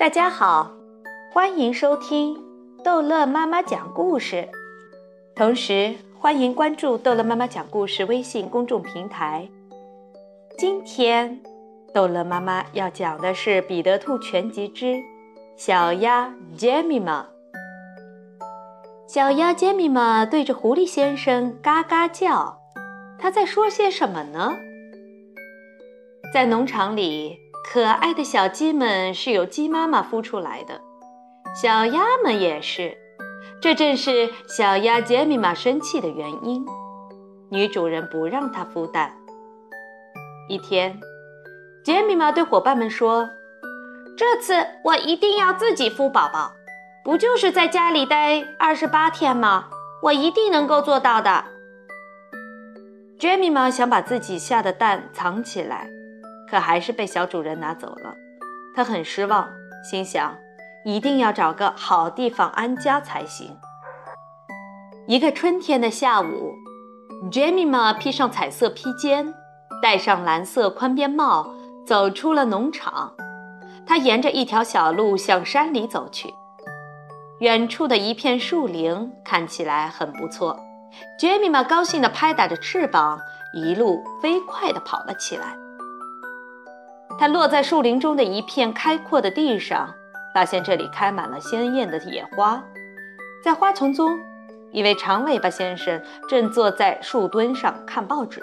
大家好，欢迎收听逗乐妈妈讲故事，同时欢迎关注逗乐妈妈讲故事微信公众平台。今天，逗乐妈妈要讲的是《彼得兔全集之小鸭杰米玛》。小鸭杰米玛对着狐狸先生嘎嘎叫，他在说些什么呢？在农场里。可爱的小鸡们是由鸡妈妈孵出来的，小鸭们也是，这正是小鸭杰米玛生气的原因。女主人不让它孵蛋。一天，杰米玛对伙伴们说：“这次我一定要自己孵宝宝，不就是在家里待二十八天吗？我一定能够做到的。”杰米玛想把自己下的蛋藏起来。可还是被小主人拿走了，他很失望，心想一定要找个好地方安家才行。一个春天的下午，Jemima 披上彩色披肩，戴上蓝色宽边帽，走出了农场。他沿着一条小路向山里走去。远处的一片树林看起来很不错，Jemima 高兴地拍打着翅膀，一路飞快地跑了起来。他落在树林中的一片开阔的地上，发现这里开满了鲜艳的野花。在花丛中，一位长尾巴先生正坐在树墩上看报纸。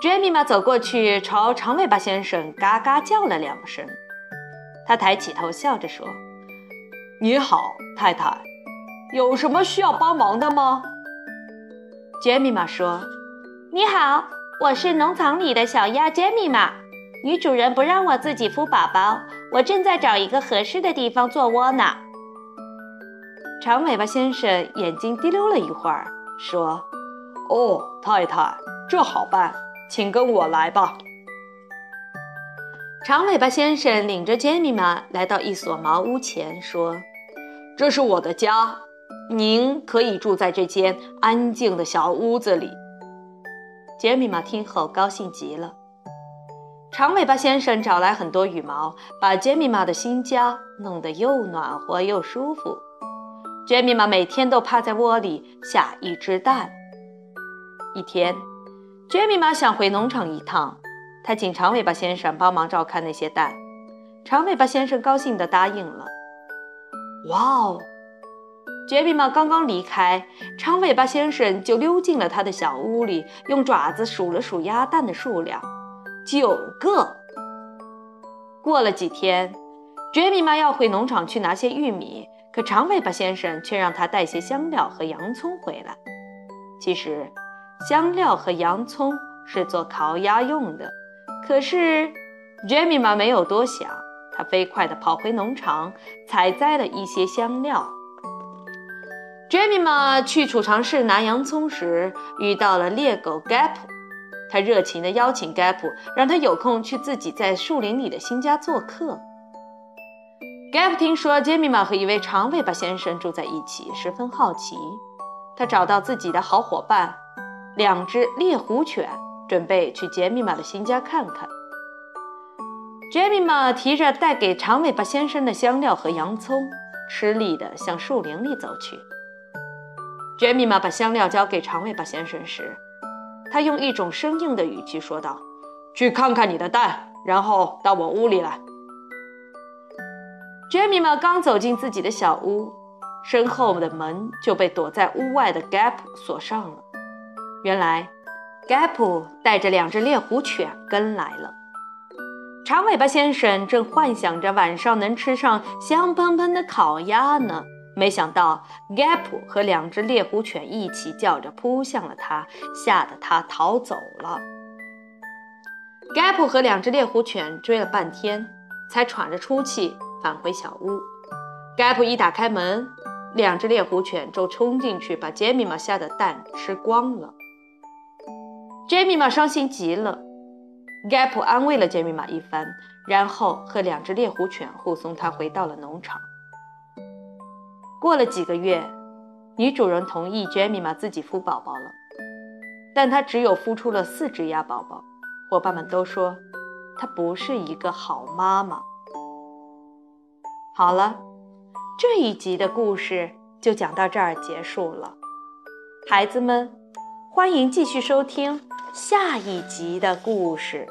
杰米玛走过去，朝长尾巴先生嘎嘎叫了两声。他抬起头，笑着说：“你好，太太，有什么需要帮忙的吗？”杰米玛说：“你好，我是农场里的小鸭杰米玛。”女主人不让我自己孵宝宝，我正在找一个合适的地方做窝呢。长尾巴先生眼睛滴溜了一会儿，说：“哦，太太，这好办，请跟我来吧。”长尾巴先生领着杰米玛来到一所茅屋前，说：“这是我的家，您可以住在这间安静的小屋子里。”杰米玛听后高兴极了。长尾巴先生找来很多羽毛，把杰米玛的新家弄得又暖和又舒服。杰米玛每天都趴在窝里下一只蛋。一天，杰米玛想回农场一趟，他请长尾巴先生帮忙照看那些蛋。长尾巴先生高兴地答应了。哇哦！杰米玛刚刚离开，长尾巴先生就溜进了他的小屋里，用爪子数了数鸭蛋的数量。九个。过了几天，杰米玛要回农场去拿些玉米，可长尾巴先生却让他带些香料和洋葱回来。其实，香料和洋葱是做烤鸭用的。可是，杰米玛没有多想，他飞快地跑回农场，采摘了一些香料。杰米玛去储藏室拿洋葱时，遇到了猎狗 Gap。他热情地邀请 Gap，让他有空去自己在树林里的新家做客。Gap 听说杰米玛和一位长尾巴先生住在一起，十分好奇。他找到自己的好伙伴，两只猎狐犬，准备去杰米玛的新家看看。杰米玛提着带给长尾巴先生的香料和洋葱，吃力地向树林里走去。杰米玛把香料交给长尾巴先生时，他用一种生硬的语气说道：“去看看你的蛋，然后到我屋里来。”杰米玛刚走进自己的小屋，身后的门就被躲在屋外的 Gap 锁上了。原来，Gap 带着两只猎狐犬跟来了。长尾巴先生正幻想着晚上能吃上香喷喷的烤鸭呢。没想到，Gap 和两只猎狐犬一起叫着扑向了他，吓得他逃走了。Gap 和两只猎狐犬追了半天，才喘着粗气返回小屋。Gap 一打开门，两只猎狐犬就冲进去，把杰米玛下的蛋吃光了。杰米玛伤心极了。Gap 安慰了杰米玛一番，然后和两只猎狐犬护送他回到了农场。过了几个月，女主人同意杰米玛自己孵宝宝了，但她只有孵出了四只鸭宝宝。伙伴们都说她不是一个好妈妈。好了，这一集的故事就讲到这儿结束了。孩子们，欢迎继续收听下一集的故事。